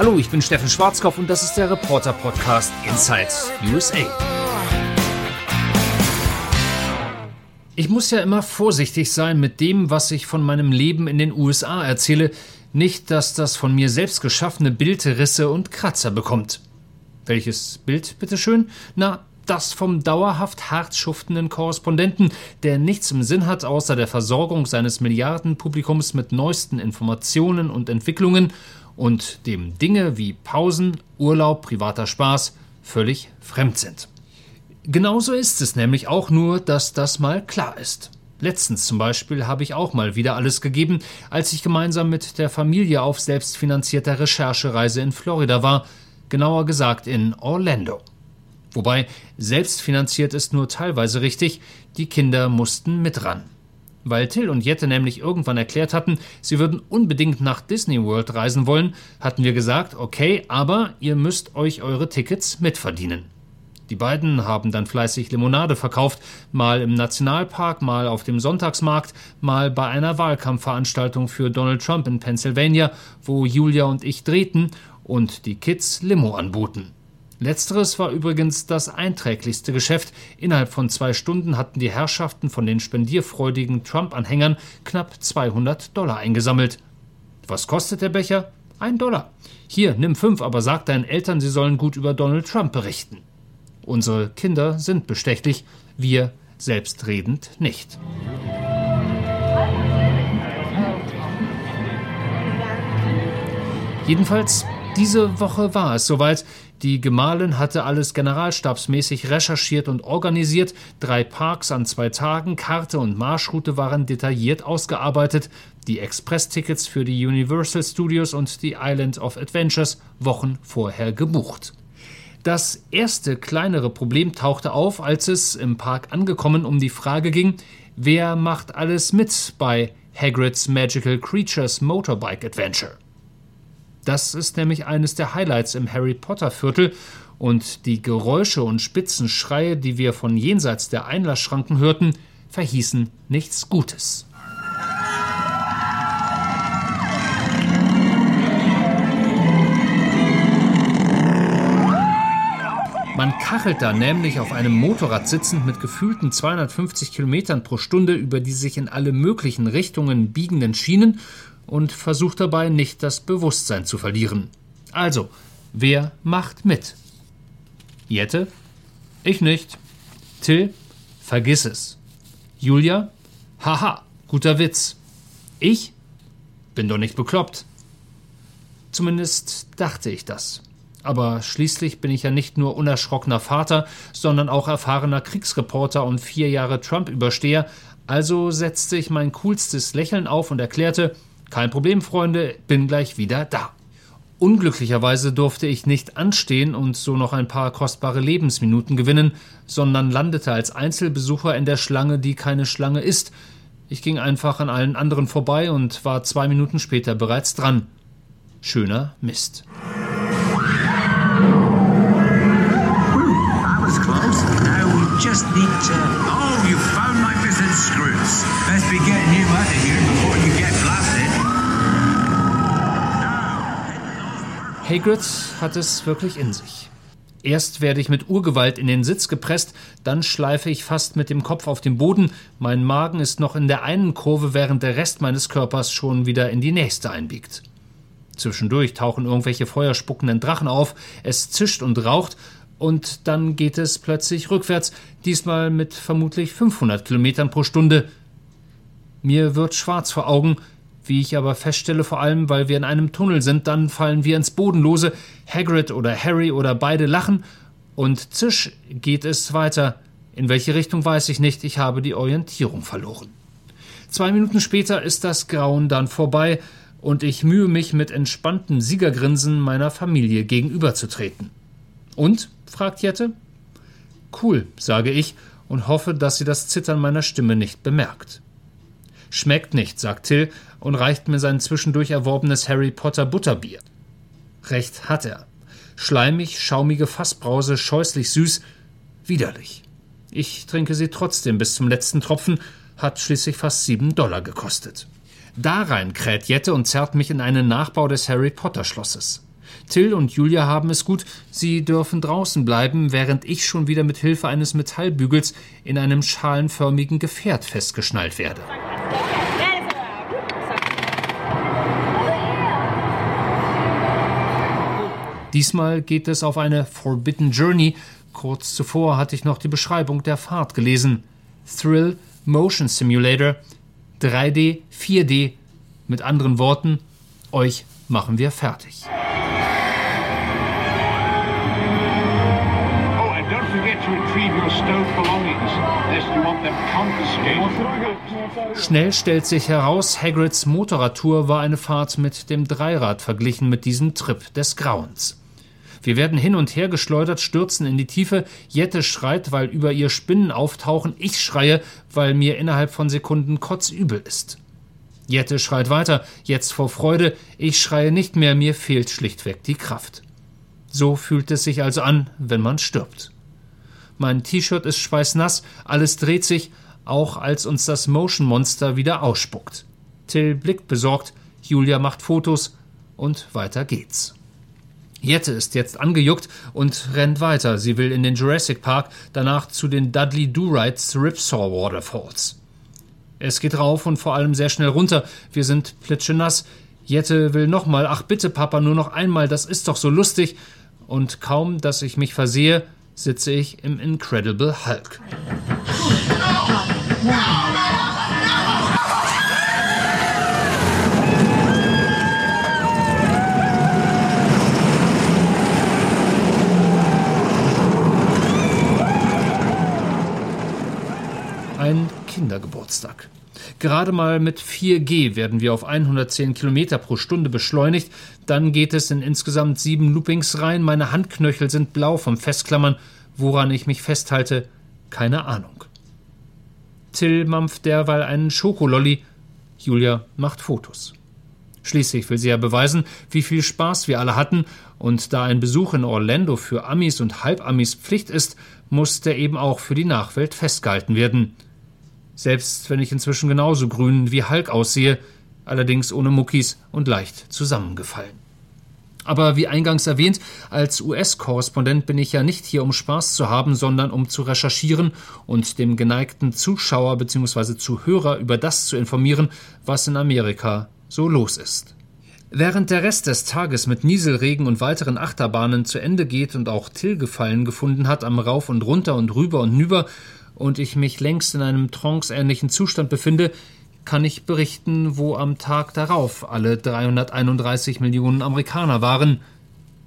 Hallo, ich bin Steffen Schwarzkopf und das ist der Reporter Podcast Inside USA. Ich muss ja immer vorsichtig sein mit dem, was ich von meinem Leben in den USA erzähle, nicht, dass das von mir selbst geschaffene Bild Risse und Kratzer bekommt. Welches Bild, bitteschön? Na, das vom dauerhaft hart schuftenden Korrespondenten, der nichts im Sinn hat, außer der Versorgung seines Milliardenpublikums mit neuesten Informationen und Entwicklungen und dem Dinge wie Pausen, Urlaub, privater Spaß völlig fremd sind. Genauso ist es nämlich auch nur, dass das mal klar ist. Letztens zum Beispiel habe ich auch mal wieder alles gegeben, als ich gemeinsam mit der Familie auf selbstfinanzierter Recherchereise in Florida war, genauer gesagt in Orlando. Wobei selbstfinanziert ist nur teilweise richtig, die Kinder mussten mit ran. Weil Till und Jette nämlich irgendwann erklärt hatten, sie würden unbedingt nach Disney World reisen wollen, hatten wir gesagt, okay, aber ihr müsst euch eure Tickets mitverdienen. Die beiden haben dann fleißig Limonade verkauft, mal im Nationalpark, mal auf dem Sonntagsmarkt, mal bei einer Wahlkampfveranstaltung für Donald Trump in Pennsylvania, wo Julia und ich drehten und die Kids Limo anboten. Letzteres war übrigens das einträglichste Geschäft. Innerhalb von zwei Stunden hatten die Herrschaften von den spendierfreudigen Trump-Anhängern knapp 200 Dollar eingesammelt. Was kostet der Becher? Ein Dollar. Hier, nimm fünf, aber sag deinen Eltern, sie sollen gut über Donald Trump berichten. Unsere Kinder sind bestechlich, wir selbstredend nicht. Jedenfalls, diese Woche war es soweit. Die Gemahlin hatte alles generalstabsmäßig recherchiert und organisiert. Drei Parks an zwei Tagen, Karte und Marschroute waren detailliert ausgearbeitet. Die Express-Tickets für die Universal Studios und die Island of Adventures Wochen vorher gebucht. Das erste kleinere Problem tauchte auf, als es im Park angekommen um die Frage ging, wer macht alles mit bei Hagrid's Magical Creatures Motorbike Adventure. Das ist nämlich eines der Highlights im Harry Potter Viertel und die Geräusche und spitzen Schreie, die wir von jenseits der Einlassschranken hörten, verhießen nichts Gutes. Man kachelt da nämlich auf einem Motorrad sitzend mit gefühlten 250 Kilometern pro Stunde über die sich in alle möglichen Richtungen biegenden Schienen und versucht dabei nicht das Bewusstsein zu verlieren. Also, wer macht mit? Jette? Ich nicht. Till? Vergiss es. Julia? Haha, guter Witz. Ich? Bin doch nicht bekloppt. Zumindest dachte ich das. Aber schließlich bin ich ja nicht nur unerschrockener Vater, sondern auch erfahrener Kriegsreporter und vier Jahre Trump-Übersteher, also setzte ich mein coolstes Lächeln auf und erklärte, kein Problem, Freunde, bin gleich wieder da. Unglücklicherweise durfte ich nicht anstehen und so noch ein paar kostbare Lebensminuten gewinnen, sondern landete als Einzelbesucher in der Schlange, die keine Schlange ist. Ich ging einfach an allen anderen vorbei und war zwei Minuten später bereits dran. Schöner Mist. just need to. Oh, you found my missing screws. Best be getting you out of here Hagrid hat es wirklich in sich. Erst werde ich mit Urgewalt in den Sitz gepresst, dann schleife ich fast mit dem Kopf auf den Boden. Mein Magen ist noch in der einen Kurve, während der Rest meines Körpers schon wieder in die nächste einbiegt. Zwischendurch tauchen irgendwelche feuerspuckenden Drachen auf, es zischt und raucht, und dann geht es plötzlich rückwärts, diesmal mit vermutlich 500 Kilometern pro Stunde. Mir wird schwarz vor Augen, wie ich aber feststelle, vor allem, weil wir in einem Tunnel sind, dann fallen wir ins Bodenlose. Hagrid oder Harry oder beide lachen und zisch geht es weiter. In welche Richtung weiß ich nicht, ich habe die Orientierung verloren. Zwei Minuten später ist das Grauen dann vorbei und ich mühe mich mit entspanntem Siegergrinsen meiner Familie gegenüberzutreten. Und? fragt Jette. Cool, sage ich und hoffe, dass sie das Zittern meiner Stimme nicht bemerkt. Schmeckt nicht, sagt Till und reicht mir sein zwischendurch erworbenes Harry Potter Butterbier. Recht hat er. Schleimig, schaumige Fassbrause, scheußlich süß, widerlich. Ich trinke sie trotzdem bis zum letzten Tropfen, hat schließlich fast sieben Dollar gekostet. Da rein kräht Jette und zerrt mich in einen Nachbau des Harry Potter Schlosses. Till und Julia haben es gut, sie dürfen draußen bleiben, während ich schon wieder mit Hilfe eines Metallbügels in einem schalenförmigen Gefährt festgeschnallt werde. Diesmal geht es auf eine Forbidden Journey. Kurz zuvor hatte ich noch die Beschreibung der Fahrt gelesen. Thrill Motion Simulator 3D, 4D. Mit anderen Worten, euch machen wir fertig. Schnell stellt sich heraus, Hagrids Motorradtour war eine Fahrt mit dem Dreirad verglichen mit diesem Trip des Grauens. Wir werden hin und her geschleudert, stürzen in die Tiefe. Jette schreit, weil über ihr Spinnen auftauchen. Ich schreie, weil mir innerhalb von Sekunden kotzübel ist. Jette schreit weiter, jetzt vor Freude. Ich schreie nicht mehr, mir fehlt schlichtweg die Kraft. So fühlt es sich also an, wenn man stirbt. Mein T-Shirt ist schweißnass, alles dreht sich, auch als uns das Motion Monster wieder ausspuckt. Till blickt besorgt, Julia macht Fotos und weiter geht's. Jette ist jetzt angejuckt und rennt weiter. Sie will in den Jurassic Park, danach zu den Dudley Do-Rights Ripsaw Waterfalls. Es geht rauf und vor allem sehr schnell runter. Wir sind plitschenass. Jette will nochmal. Ach bitte, Papa, nur noch einmal. Das ist doch so lustig. Und kaum, dass ich mich versehe, sitze ich im Incredible Hulk. Ein Gerade mal mit 4G werden wir auf 110 Kilometer pro Stunde beschleunigt. Dann geht es in insgesamt sieben Loopings rein. Meine Handknöchel sind blau vom Festklammern. Woran ich mich festhalte, keine Ahnung. Till mampft derweil einen Schokololli. Julia macht Fotos. Schließlich will sie ja beweisen, wie viel Spaß wir alle hatten, und da ein Besuch in Orlando für Amis und Halbamis Pflicht ist, muss der eben auch für die Nachwelt festgehalten werden selbst wenn ich inzwischen genauso grün wie Hulk aussehe, allerdings ohne Muckis und leicht zusammengefallen. Aber wie eingangs erwähnt, als US-Korrespondent bin ich ja nicht hier, um Spaß zu haben, sondern um zu recherchieren und dem geneigten Zuschauer bzw. Zuhörer über das zu informieren, was in Amerika so los ist. Während der Rest des Tages mit Nieselregen und weiteren Achterbahnen zu Ende geht und auch Till Gefallen gefunden hat am Rauf und Runter und rüber und nüber, und ich mich längst in einem tranceähnlichen Zustand befinde, kann ich berichten, wo am Tag darauf alle 331 Millionen Amerikaner waren.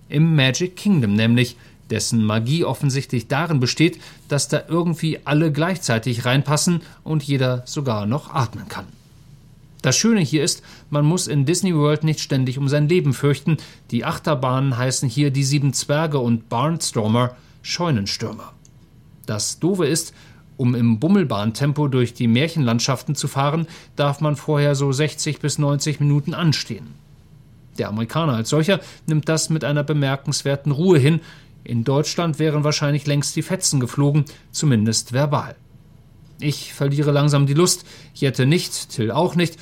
Im Magic Kingdom nämlich, dessen Magie offensichtlich darin besteht, dass da irgendwie alle gleichzeitig reinpassen und jeder sogar noch atmen kann. Das Schöne hier ist, man muss in Disney World nicht ständig um sein Leben fürchten. Die Achterbahnen heißen hier die Sieben Zwerge und Barnstormer, Scheunenstürmer. Das Doofe ist, um im Bummelbahntempo durch die Märchenlandschaften zu fahren, darf man vorher so 60 bis 90 Minuten anstehen. Der Amerikaner als solcher nimmt das mit einer bemerkenswerten Ruhe hin. In Deutschland wären wahrscheinlich längst die Fetzen geflogen, zumindest verbal. Ich verliere langsam die Lust, Jette nicht, Till auch nicht,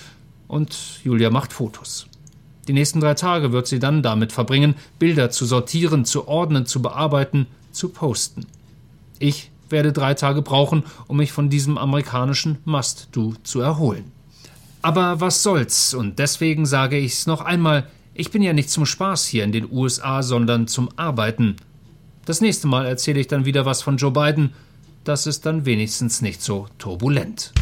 und Julia macht Fotos. Die nächsten drei Tage wird sie dann damit verbringen, Bilder zu sortieren, zu ordnen, zu bearbeiten, zu posten. Ich werde drei Tage brauchen, um mich von diesem amerikanischen Must-Do zu erholen. Aber was soll's, und deswegen sage ich's noch einmal, ich bin ja nicht zum Spaß hier in den USA, sondern zum Arbeiten. Das nächste Mal erzähle ich dann wieder was von Joe Biden, das ist dann wenigstens nicht so turbulent.